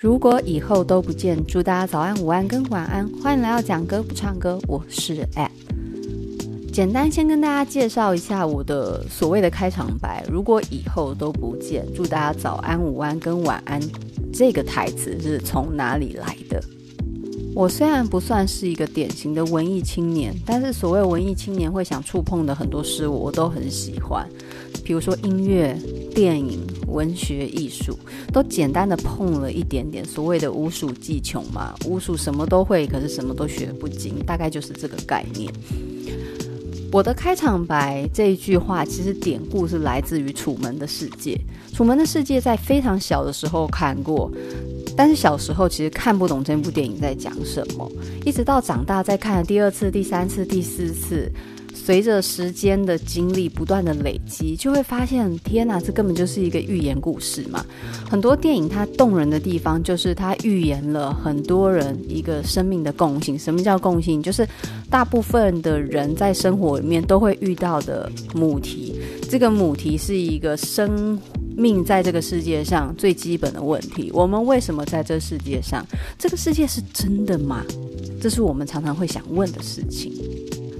如果以后都不见，祝大家早安、午安跟晚安。欢迎来到讲歌不唱歌，我是 App。简单先跟大家介绍一下我的所谓的开场白。如果以后都不见，祝大家早安、午安跟晚安。这个台词是从哪里来的？我虽然不算是一个典型的文艺青年，但是所谓文艺青年会想触碰的很多事物，我都很喜欢。比如说音乐、电影、文学、艺术，都简单的碰了一点点。所谓的无鼠技穷嘛，无鼠什么都会，可是什么都学不精，大概就是这个概念。我的开场白这一句话，其实典故是来自于《楚门的世界》。《楚门的世界》在非常小的时候看过，但是小时候其实看不懂这部电影在讲什么，一直到长大再看第二次、第三次、第四次。随着时间的经历不断的累积，就会发现，天哪，这根本就是一个寓言故事嘛！很多电影它动人的地方，就是它预言了很多人一个生命的共性。什么叫共性？就是大部分的人在生活里面都会遇到的母题。这个母题是一个生命在这个世界上最基本的问题：我们为什么在这世界上？这个世界是真的吗？这是我们常常会想问的事情。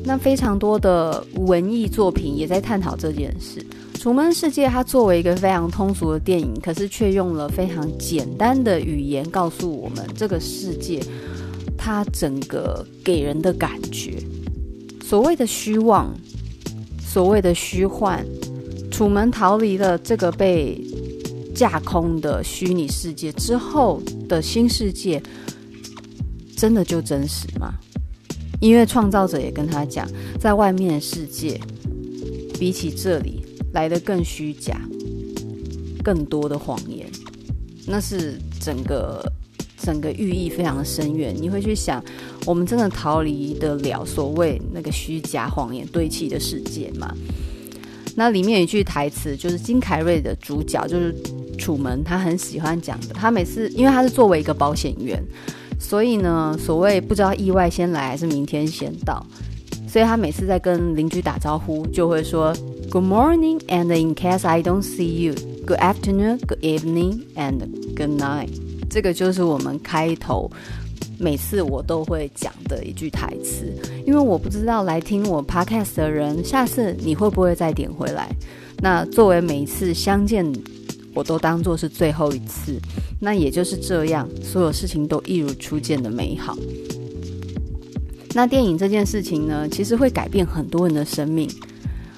那非常多的文艺作品也在探讨这件事。《楚门世界》它作为一个非常通俗的电影，可是却用了非常简单的语言告诉我们这个世界，它整个给人的感觉。所谓的虚妄，所谓的虚幻，楚门逃离了这个被架空的虚拟世界之后的新世界，真的就真实吗？音乐创造者也跟他讲，在外面的世界比起这里来得更虚假，更多的谎言，那是整个整个寓意非常的深远。你会去想，我们真的逃离得了所谓那个虚假谎言堆砌的世界吗？那里面有一句台词，就是金凯瑞的主角就是楚门，他很喜欢讲的。他每次因为他是作为一个保险员。所以呢，所谓不知道意外先来还是明天先到，所以他每次在跟邻居打招呼，就会说 Good morning and in case I don't see you, Good afternoon, Good evening and Good night。这个就是我们开头每次我都会讲的一句台词，因为我不知道来听我 podcast 的人，下次你会不会再点回来？那作为每一次相见。我都当做是最后一次，那也就是这样，所有事情都一如初见的美好。那电影这件事情呢，其实会改变很多人的生命。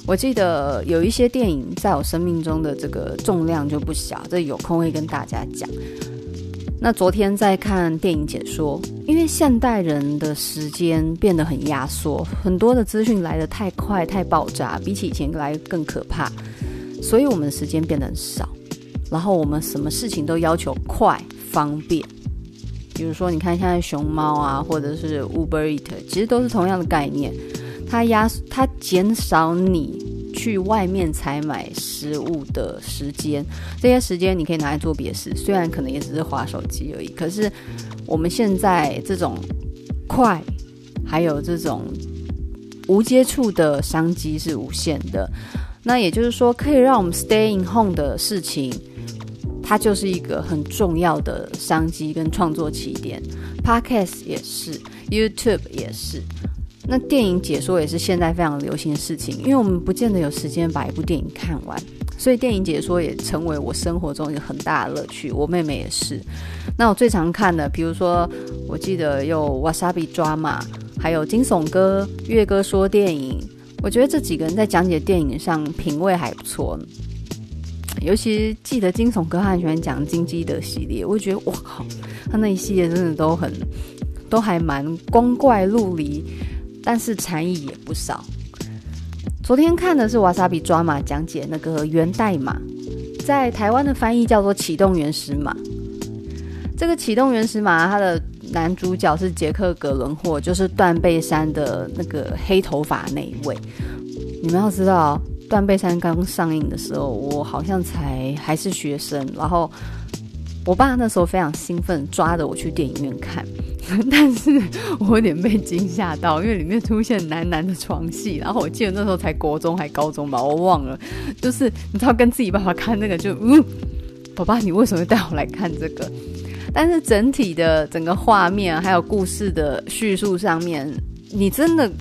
我记得有一些电影在我生命中的这个重量就不小，这有空会跟大家讲。那昨天在看电影解说，因为现代人的时间变得很压缩，很多的资讯来得太快、太爆炸，比起以前来更可怕，所以我们的时间变得很少。然后我们什么事情都要求快方便，比如说你看现在熊猫啊，或者是 Uber Eat，其实都是同样的概念。它压它减少你去外面采买食物的时间，这些时间你可以拿来做别事，虽然可能也只是划手机而已。可是我们现在这种快，还有这种无接触的商机是无限的。那也就是说，可以让我们 stay in home 的事情。它就是一个很重要的商机跟创作起点，Podcast 也是，YouTube 也是，那电影解说也是现在非常流行的事情，因为我们不见得有时间把一部电影看完，所以电影解说也成为我生活中一个很大的乐趣。我妹妹也是，那我最常看的，比如说我记得有 Wasabi Drama，还有惊悚哥、月哥说电影，我觉得这几个人在讲解电影上品味还不错。尤其记得惊悚哥，他很喜欢讲金基德系列，我觉得哇靠，他那一系列真的都很，都还蛮光怪陆离，但是禅意也不少。昨天看的是瓦萨比抓马讲解那个源代码，在台湾的翻译叫做启动原始码。这个启动原始码，它的男主角是杰克·格伦霍，就是断背山的那个黑头发那一位。你们要知道。断背山刚上映的时候，我好像才还是学生，然后我爸那时候非常兴奋，抓着我去电影院看，但是我有点被惊吓到，因为里面出现男男的床戏，然后我记得那时候才国中还高中吧，我忘了，就是你知道跟自己爸爸看那个就，嗯，爸爸你为什么带我来看这个？但是整体的整个画面还有故事的叙述上面，你真的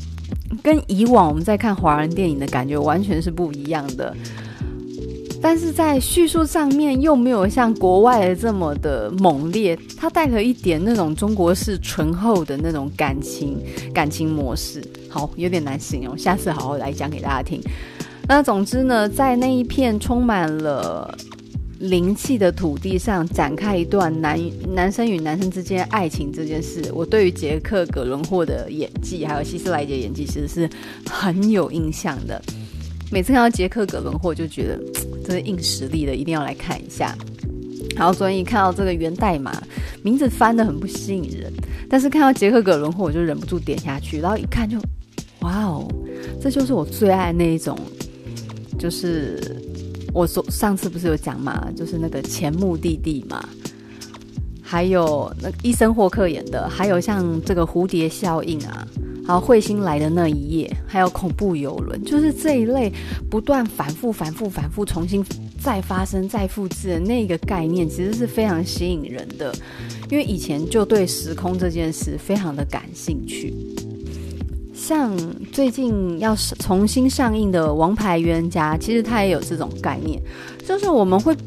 跟以往我们在看华人电影的感觉完全是不一样的。但是在叙述上面又没有像国外的这么的猛烈，它带了一点那种中国式醇厚的那种感情感情模式。好，有点难形容，下次好好来讲给大家听。那总之呢，在那一片充满了灵气的土地上展开一段男男生与男生之间爱情这件事，我对于杰克·葛伦霍的演技还有希斯莱杰演技其实是很有印象的。每次看到杰克·葛伦霍，就觉得这是硬实力的，一定要来看一下。然后所以看到这个源代码名字翻得很不吸引人，但是看到杰克·葛伦霍，我就忍不住点下去，然后一看就，哇哦，这就是我最爱那一种，就是我说上次不是有讲嘛，就是那个前目的地嘛，还有那医生霍克演的，还有像这个蝴蝶效应啊。然后彗星来的那一夜，还有恐怖游轮，就是这一类不断反复、反复、反复、重新再发生、再复制的那个概念，其实是非常吸引人的。因为以前就对时空这件事非常的感兴趣。像最近要重新上映的《王牌冤家》，其实它也有这种概念，就是我们会，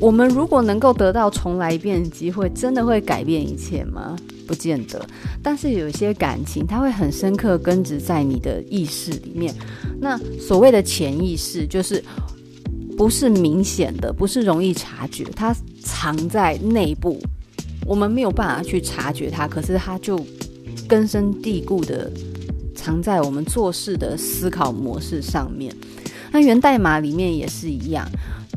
我们如果能够得到重来一遍的机会，真的会改变一切吗？不见得，但是有一些感情，它会很深刻根植在你的意识里面。那所谓的潜意识，就是不是明显的，不是容易察觉，它藏在内部，我们没有办法去察觉它，可是它就根深蒂固的藏在我们做事的思考模式上面。那源代码里面也是一样，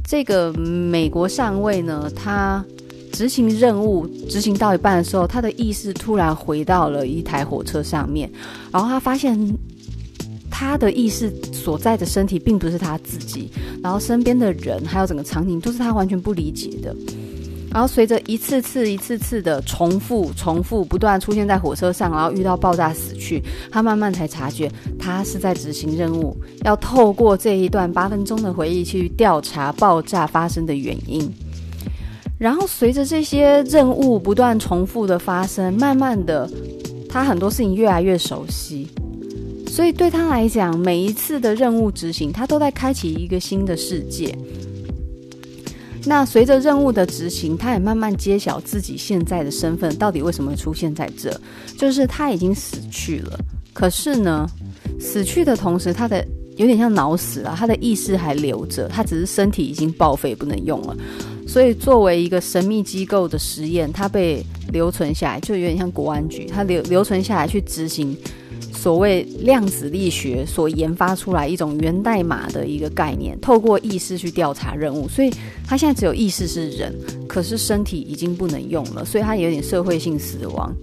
这个美国上尉呢，他。执行任务执行到一半的时候，他的意识突然回到了一台火车上面，然后他发现他的意识所在的身体并不是他自己，然后身边的人还有整个场景都是他完全不理解的。然后随着一次次、一次次的重复、重复不断出现在火车上，然后遇到爆炸死去，他慢慢才察觉他是在执行任务，要透过这一段八分钟的回忆去调查爆炸发生的原因。然后随着这些任务不断重复的发生，慢慢的，他很多事情越来越熟悉，所以对他来讲，每一次的任务执行，他都在开启一个新的世界。那随着任务的执行，他也慢慢揭晓自己现在的身份到底为什么出现在这，就是他已经死去了，可是呢，死去的同时，他的有点像脑死了，他的意识还留着，他只是身体已经报废不能用了。所以，作为一个神秘机构的实验，它被留存下来，就有点像国安局，它留留存下来去执行所谓量子力学所研发出来一种源代码的一个概念，透过意识去调查任务。所以，他现在只有意识是人，可是身体已经不能用了，所以他有点社会性死亡。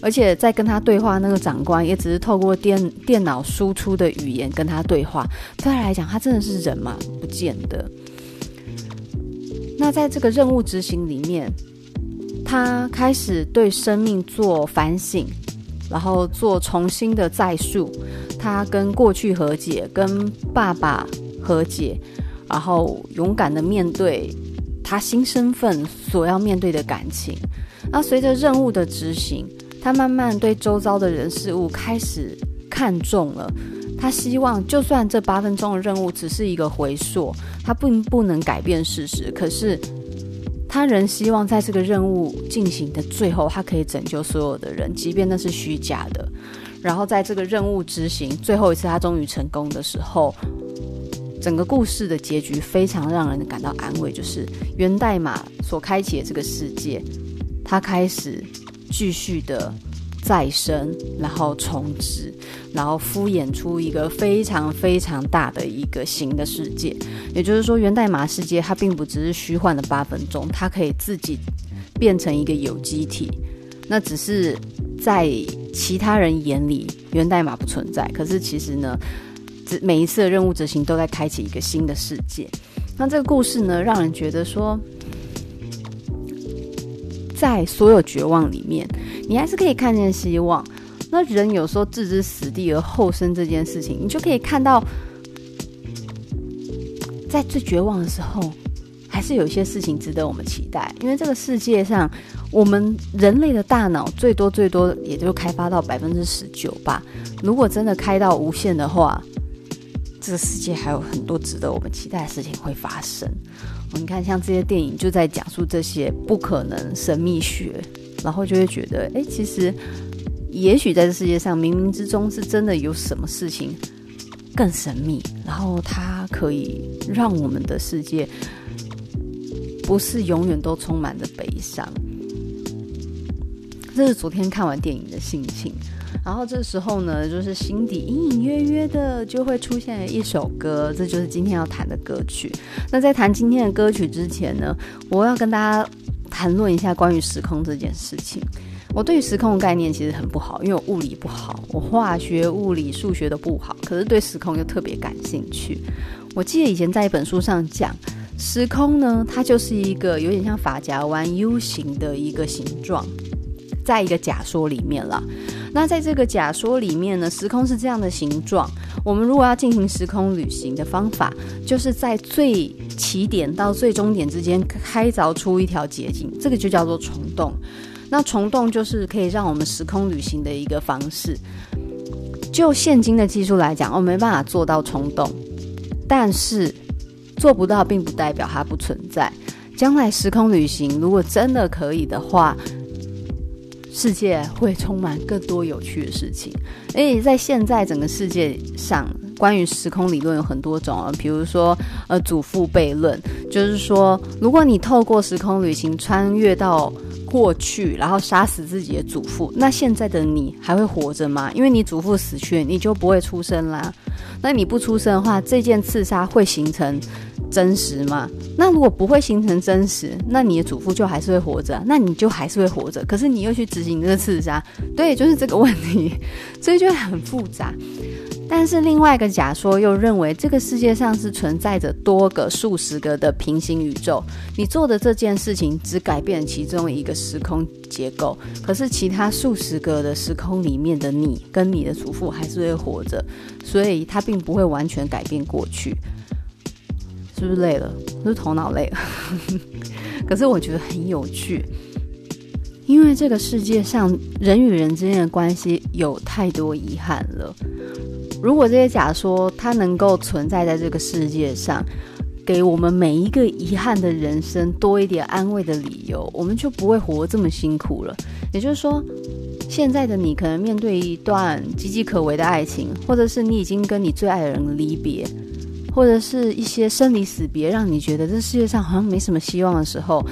而且，在跟他对话那个长官，也只是透过电电脑输出的语言跟他对话。对他来讲，他真的是人吗？不见得。那在这个任务执行里面，他开始对生命做反省，然后做重新的再述。他跟过去和解，跟爸爸和解，然后勇敢的面对他新身份所要面对的感情。那随着任务的执行，他慢慢对周遭的人事物开始看重了。他希望，就算这八分钟的任务只是一个回溯，他并不能改变事实。可是，他仍希望在这个任务进行的最后，他可以拯救所有的人，即便那是虚假的。然后，在这个任务执行最后一次，他终于成功的时候，整个故事的结局非常让人感到安慰，就是源代码所开启的这个世界，他开始继续的。再生，然后重置，然后敷衍出一个非常非常大的一个新的世界。也就是说，源代码世界它并不只是虚幻的八分钟，它可以自己变成一个有机体。那只是在其他人眼里，源代码不存在。可是其实呢，每一次的任务执行都在开启一个新的世界。那这个故事呢，让人觉得说，在所有绝望里面。你还是可以看见希望。那人有时候置之死地而后生这件事情，你就可以看到，在最绝望的时候，还是有一些事情值得我们期待。因为这个世界上，我们人类的大脑最多最多也就开发到百分之十九吧。如果真的开到无限的话，这个世界还有很多值得我们期待的事情会发生。你看，像这些电影就在讲述这些不可能神秘学，然后就会觉得，哎，其实也许在这世界上，冥冥之中是真的有什么事情。更神秘，然后它可以让我们的世界不是永远都充满着悲伤。这是昨天看完电影的心情。然后这时候呢，就是心底隐隐约约的就会出现一首歌，这就是今天要谈的歌曲。那在谈今天的歌曲之前呢，我要跟大家谈论一下关于时空这件事情。我对于时空的概念其实很不好，因为我物理不好，我化学、物理、数学都不好，可是对时空又特别感兴趣。我记得以前在一本书上讲，时空呢，它就是一个有点像发夹弯 U 型的一个形状，在一个假说里面了。那在这个假说里面呢，时空是这样的形状。我们如果要进行时空旅行的方法，就是在最起点到最终点之间开凿出一条捷径，这个就叫做虫洞。那虫洞就是可以让我们时空旅行的一个方式。就现今的技术来讲，我没办法做到虫洞，但是做不到并不代表它不存在。将来时空旅行如果真的可以的话，世界会充满更多有趣的事情。而且在现在整个世界上，关于时空理论有很多种啊，比如说呃祖父悖论，就是说如果你透过时空旅行穿越到过去，然后杀死自己的祖父，那现在的你还会活着吗？因为你祖父死去，你就不会出生啦。那你不出生的话，这件刺杀会形成真实吗？那如果不会形成真实，那你的祖父就还是会活着，那你就还是会活着。可是你又去执行这个刺杀，对，就是这个问题，所以就很复杂。但是另外一个假说又认为，这个世界上是存在着多个、数十个的平行宇宙。你做的这件事情只改变其中一个时空结构，可是其他数十个的时空里面的你跟你的祖父还是会活着，所以它并不会完全改变过去。是不是累了？是头脑累了？可是我觉得很有趣，因为这个世界上人与人之间的关系有太多遗憾了。如果这些假说它能够存在在这个世界上，给我们每一个遗憾的人生多一点安慰的理由，我们就不会活这么辛苦了。也就是说，现在的你可能面对一段岌岌可危的爱情，或者是你已经跟你最爱的人离别，或者是一些生离死别，让你觉得这世界上好像没什么希望的时候，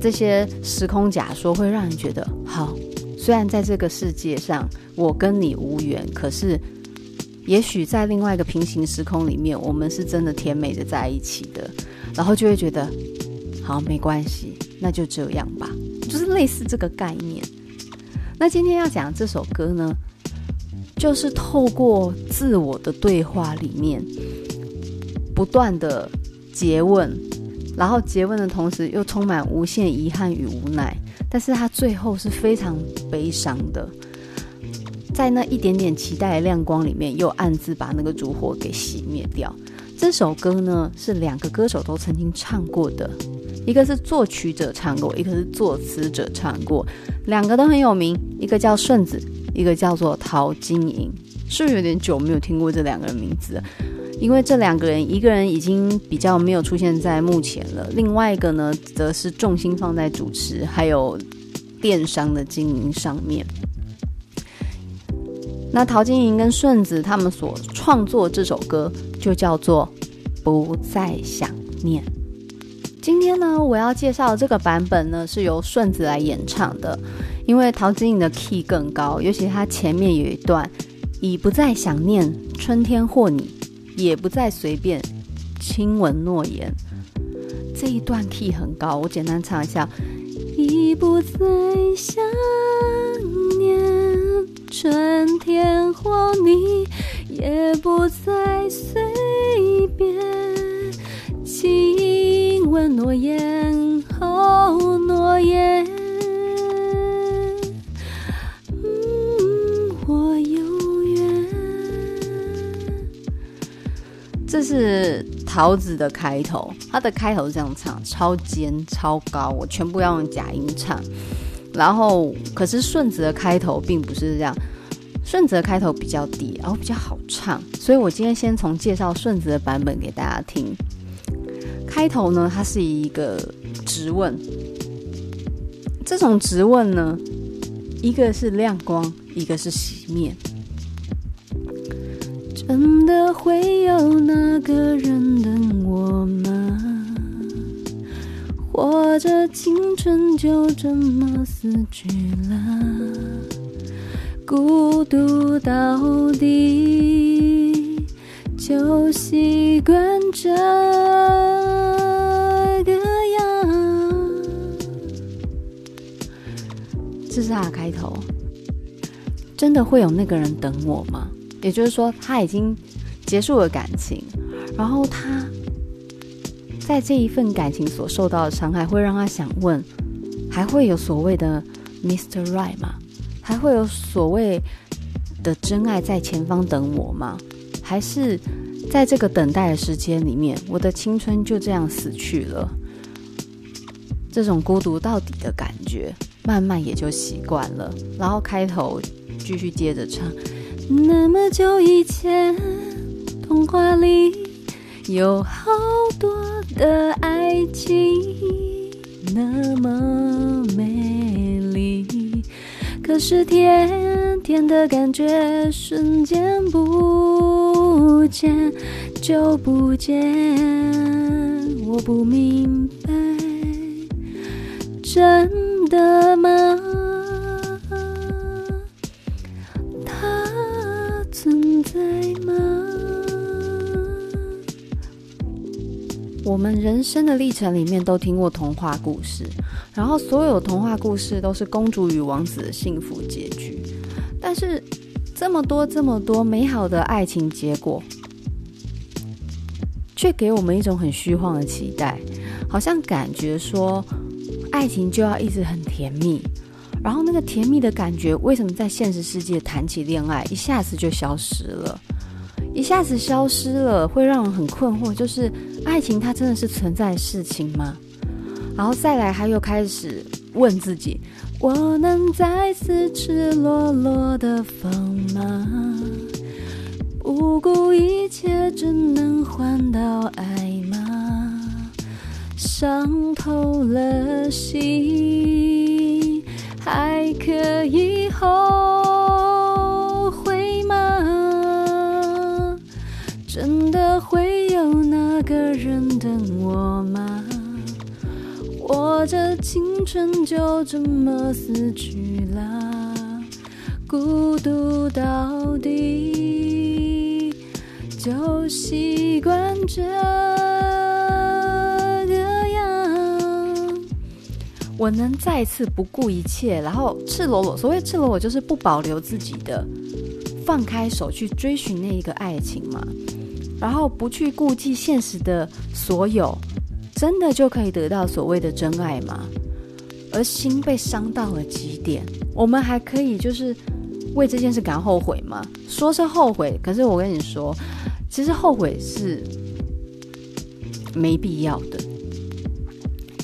这些时空假说会让人觉得好。虽然在这个世界上我跟你无缘，可是。也许在另外一个平行时空里面，我们是真的甜美的在一起的，然后就会觉得，好，没关系，那就这样吧，就是类似这个概念。那今天要讲这首歌呢，就是透过自我的对话里面，不断的诘问，然后诘问的同时又充满无限遗憾与无奈，但是他最后是非常悲伤的。在那一点点期待的亮光里面，又暗自把那个烛火给熄灭掉。这首歌呢，是两个歌手都曾经唱过的，一个是作曲者唱过，一个是作词者唱过，两个都很有名。一个叫顺子，一个叫做陶晶莹。是不是有点久没有听过这两个人名字？因为这两个人，一个人已经比较没有出现在幕前了，另外一个呢，则是重心放在主持还有电商的经营上面。那陶晶莹跟顺子他们所创作这首歌就叫做《不再想念》。今天呢，我要介绍的这个版本呢，是由顺子来演唱的，因为陶晶莹的 key 更高，尤其他前面有一段“已不再想念春天或你，也不再随便亲吻诺言”，这一段 key 很高，我简单唱一下：“已不再想念。”春天或你，也不再随便亲吻诺言哦诺言。这是。桃子的开头，它的开头是这样唱，超尖超高，我全部要用假音唱。然后，可是顺子的开头并不是这样，顺子的开头比较低，然后比较好唱。所以我今天先从介绍顺子的版本给大家听。开头呢，它是一个直问，这种直问呢，一个是亮光，一个是熄灭。真的会有那个人等我吗？或者青春就这么死去了，孤独到底就习惯这个样。这是他的开头。真的会有那个人等我吗？也就是说，他已经结束了感情，然后他。在这一份感情所受到的伤害，会让他想问：还会有所谓的 Mr. Right 吗？还会有所谓的真爱在前方等我吗？还是在这个等待的时间里面，我的青春就这样死去了？这种孤独到底的感觉，慢慢也就习惯了。然后开头继续接着唱：那么久以前，童话里有好多。的爱情那么美丽，可是甜甜的感觉瞬间不见就不见，我不明白，真的吗？我们人生的历程里面都听过童话故事，然后所有童话故事都是公主与王子的幸福结局。但是这么多这么多美好的爱情结果，却给我们一种很虚幻的期待，好像感觉说爱情就要一直很甜蜜，然后那个甜蜜的感觉为什么在现实世界谈起恋爱一下子就消失了？一下子消失了，会让人很困惑，就是爱情它真的是存在事情吗？然后再来，他又开始问自己：我能再次赤裸裸的放吗？不顾一切，只能换到爱吗？伤透了心，还可以后。真的会有那个人等我吗？或者青春就这么死去了，孤独到底就习惯这个样。我能再次不顾一切，然后赤裸裸，所谓赤裸裸就是不保留自己的，放开手去追寻那一个爱情嘛。然后不去顾忌现实的所有，真的就可以得到所谓的真爱吗？而心被伤到了极点，我们还可以就是为这件事感到后悔吗？说是后悔，可是我跟你说，其实后悔是没必要的。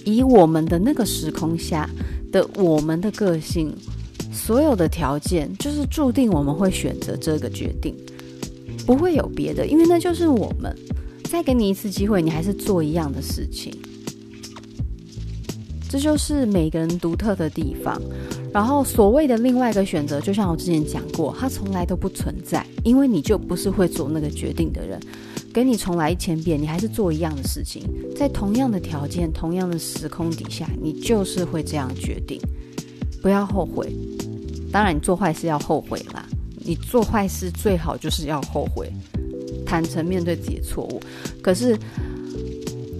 以我们的那个时空下的我们的个性，所有的条件就是注定我们会选择这个决定。不会有别的，因为那就是我们。再给你一次机会，你还是做一样的事情。这就是每个人独特的地方。然后所谓的另外一个选择，就像我之前讲过，它从来都不存在，因为你就不是会做那个决定的人。给你重来一千遍，你还是做一样的事情，在同样的条件、同样的时空底下，你就是会这样决定。不要后悔。当然，你做坏事要后悔啦。你做坏事最好就是要后悔，坦诚面对自己的错误。可是，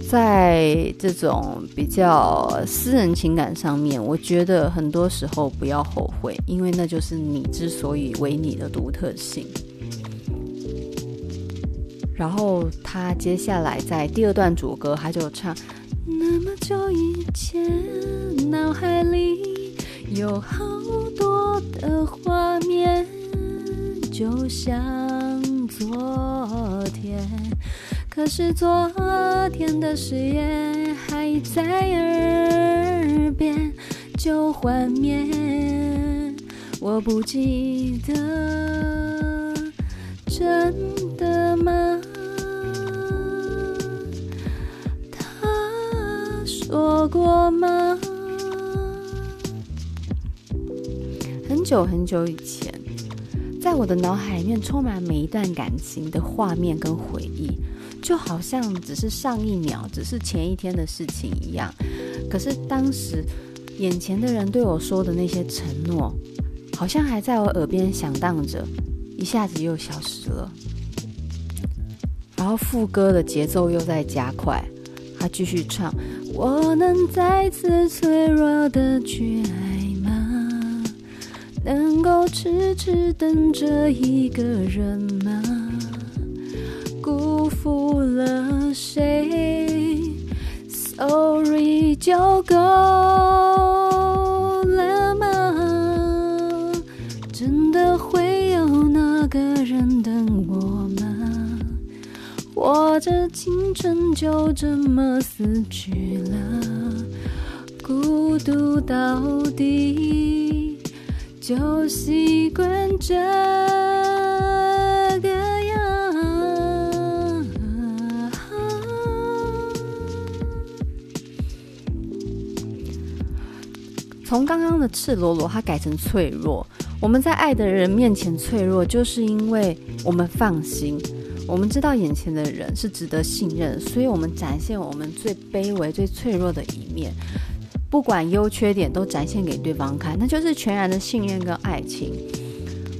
在这种比较私人情感上面，我觉得很多时候不要后悔，因为那就是你之所以为你的独特性。然后他接下来在第二段主歌，他就唱：那么久以前，脑海里有好多的画面。就像昨天，可是昨天的誓言还在耳边，就幻灭，我不记得，真的吗？他说过吗？很久很久以前，在我的脑海里面充满每一段感情的画面跟回忆，就好像只是上一秒，只是前一天的事情一样。可是当时眼前的人对我说的那些承诺，好像还在我耳边响荡着，一下子又消失了。然后副歌的节奏又在加快，他继续唱：“我能再次脆弱的去爱。”能够痴痴等着一个人吗？辜负了谁？Sorry 就够了吗？真的会有那个人等我吗？我的青春就这么死去了，孤独到底。就习惯这个样。从刚刚的赤裸裸，它改成脆弱。我们在爱的人面前脆弱，就是因为我们放心，我们知道眼前的人是值得信任，所以我们展现我们最卑微、最脆弱的一面。不管优缺点都展现给对方看，那就是全然的信任跟爱情。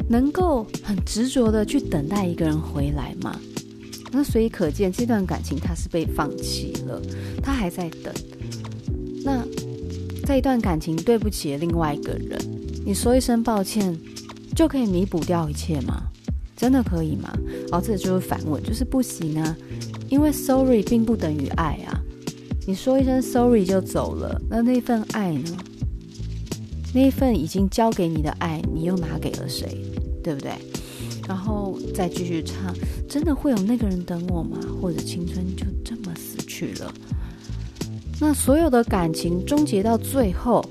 能够很执着的去等待一个人回来吗？那所以可见这段感情他是被放弃了，他还在等。那在一段感情对不起另外一个人，你说一声抱歉就可以弥补掉一切吗？真的可以吗？哦，这就是反问，就是不行啊，因为 sorry 并不等于爱啊。你说一声 sorry 就走了，那那份爱呢？那份已经交给你的爱，你又拿给了谁？对不对？然后再继续唱，真的会有那个人等我吗？或者青春就这么死去了？那所有的感情终结到最后，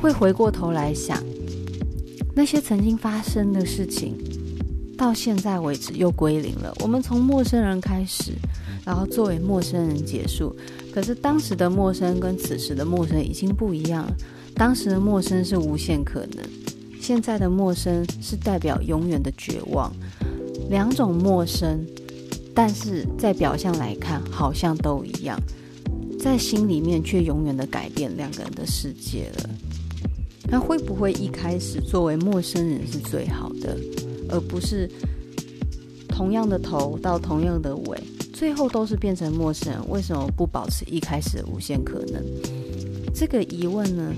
会回过头来想，那些曾经发生的事情，到现在为止又归零了。我们从陌生人开始。然后作为陌生人结束，可是当时的陌生跟此时的陌生已经不一样了。当时的陌生是无限可能，现在的陌生是代表永远的绝望。两种陌生，但是在表象来看好像都一样，在心里面却永远的改变两个人的世界了。那会不会一开始作为陌生人是最好的，而不是同样的头到同样的尾？最后都是变成陌生人，为什么不保持一开始的无限可能？这个疑问呢，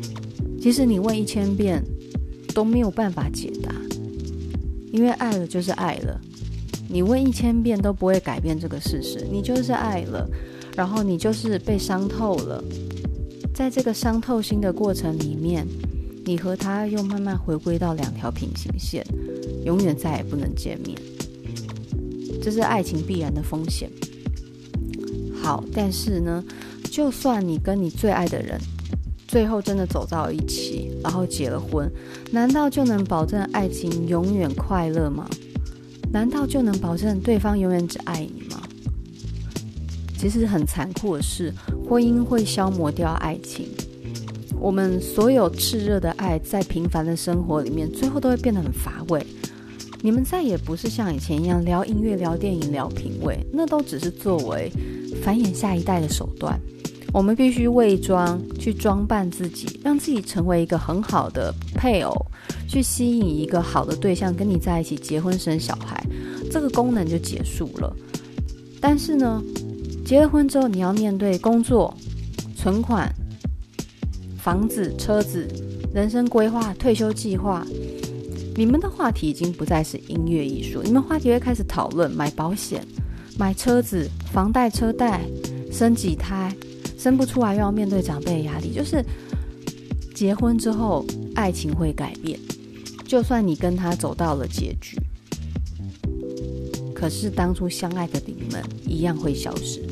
其实你问一千遍都没有办法解答，因为爱了就是爱了，你问一千遍都不会改变这个事实，你就是爱了，然后你就是被伤透了，在这个伤透心的过程里面，你和他又慢慢回归到两条平行线，永远再也不能见面，这是爱情必然的风险。好，但是呢，就算你跟你最爱的人最后真的走到一起，然后结了婚，难道就能保证爱情永远快乐吗？难道就能保证对方永远只爱你吗？其实很残酷的是，婚姻会消磨掉爱情。我们所有炽热的爱，在平凡的生活里面，最后都会变得很乏味。你们再也不是像以前一样聊音乐、聊电影、聊品味，那都只是作为。繁衍下一代的手段，我们必须伪装，去装扮自己，让自己成为一个很好的配偶，去吸引一个好的对象跟你在一起结婚生小孩，这个功能就结束了。但是呢，结了婚之后，你要面对工作、存款、房子、车子、人生规划、退休计划，你们的话题已经不再是音乐艺术，你们话题会开始讨论买保险。买车子、房贷、车贷，生几胎，生不出来又要面对长辈的压力。就是结婚之后，爱情会改变。就算你跟他走到了结局，可是当初相爱的你们一样会消失。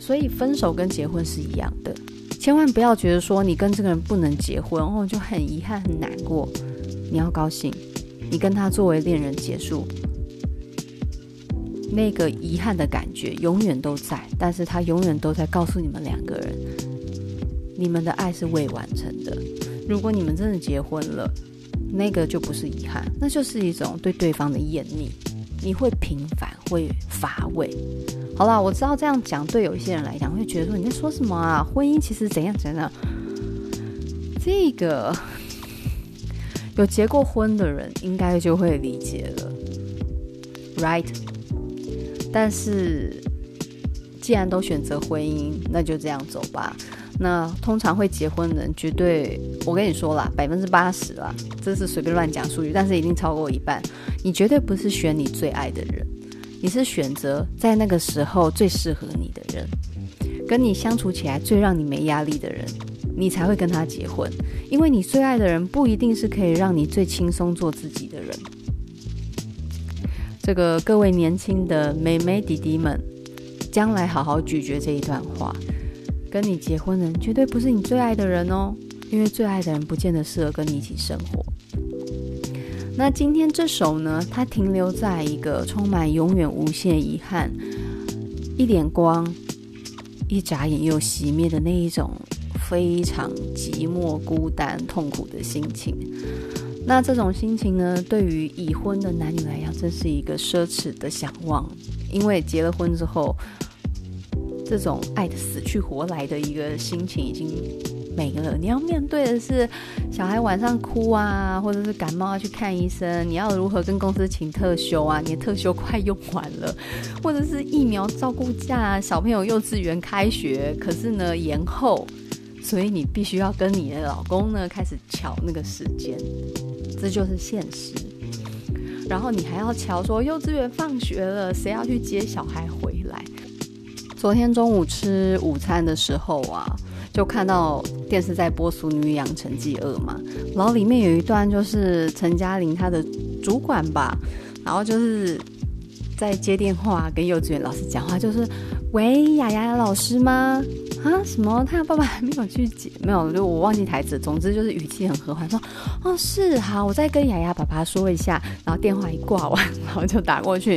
所以分手跟结婚是一样的，千万不要觉得说你跟这个人不能结婚，哦，就很遗憾很难过。你要高兴，你跟他作为恋人结束，那个遗憾的感觉永远都在，但是他永远都在告诉你们两个人，你们的爱是未完成的。如果你们真的结婚了，那个就不是遗憾，那就是一种对对方的厌腻，你会平凡，会乏味。好啦，我知道这样讲对有一些人来讲会觉得说，你在说什么啊？婚姻其实怎样怎样？这个有结过婚的人应该就会理解了，right？但是既然都选择婚姻，那就这样走吧。那通常会结婚的人，绝对我跟你说啦，百分之八十啦，这是随便乱讲数据，但是一定超过一半。你绝对不是选你最爱的人。你是选择在那个时候最适合你的人，跟你相处起来最让你没压力的人，你才会跟他结婚。因为你最爱的人不一定是可以让你最轻松做自己的人。这个各位年轻的妹妹弟弟们，将来好好咀嚼这一段话。跟你结婚的人绝对不是你最爱的人哦，因为最爱的人不见得适合跟你一起生活。那今天这首呢，它停留在一个充满永远无限遗憾，一点光，一眨眼又熄灭的那一种非常寂寞、孤单、痛苦的心情。那这种心情呢，对于已婚的男女来讲，真是一个奢侈的想望，因为结了婚之后，这种爱的死去活来的一个心情已经。没了，你要面对的是小孩晚上哭啊，或者是感冒要去看医生，你要如何跟公司请特休啊？你的特休快用完了，或者是疫苗照顾假，小朋友幼稚园开学，可是呢延后，所以你必须要跟你的老公呢开始瞧那个时间，这就是现实。然后你还要瞧说幼稚园放学了，谁要去接小孩回来？昨天中午吃午餐的时候啊。就看到电视在播《俗女养成记二》嘛，然后里面有一段就是陈嘉玲她的主管吧，然后就是在接电话跟幼稚园老师讲话，就是喂，雅雅老师吗？啊，什么？他爸爸还没有去接，没有，就我忘记台词。总之就是语气很和缓，说哦是好，我再跟雅雅爸爸说一下。然后电话一挂完，然后就打过去，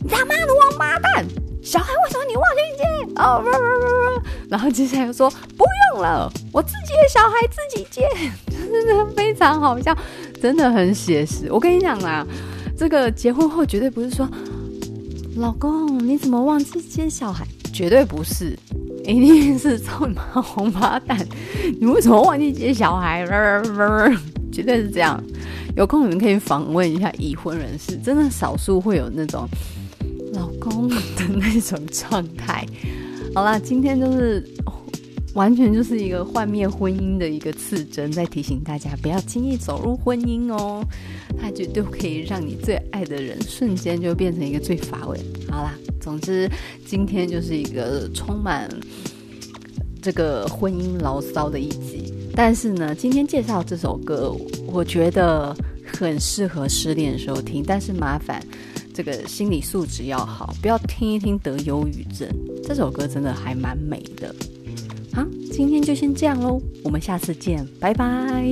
你他妈的王八蛋！小孩为什么你忘记接？哦不不不不，然后接下来又说不用了，我自己的小孩自己接，真的非常好笑，真的很写实。我跟你讲啦，这个结婚后绝对不是说，老公你怎么忘记接小孩？绝对不是，一定是操你妈王八蛋，你为什么忘记接小孩？绝对是这样。有空你们可以访问一下已婚人士，真的少数会有那种。老公的那种状态，好啦，今天就是完全就是一个幻灭婚姻的一个刺针，在提醒大家不要轻易走入婚姻哦，它绝对可以让你最爱的人瞬间就变成一个最乏味。好啦，总之今天就是一个充满这个婚姻牢骚的一集，但是呢，今天介绍这首歌，我觉得很适合失恋的时候听，但是麻烦。这个心理素质要好，不要听一听得忧郁症。这首歌真的还蛮美的。好，今天就先这样喽，我们下次见，拜拜。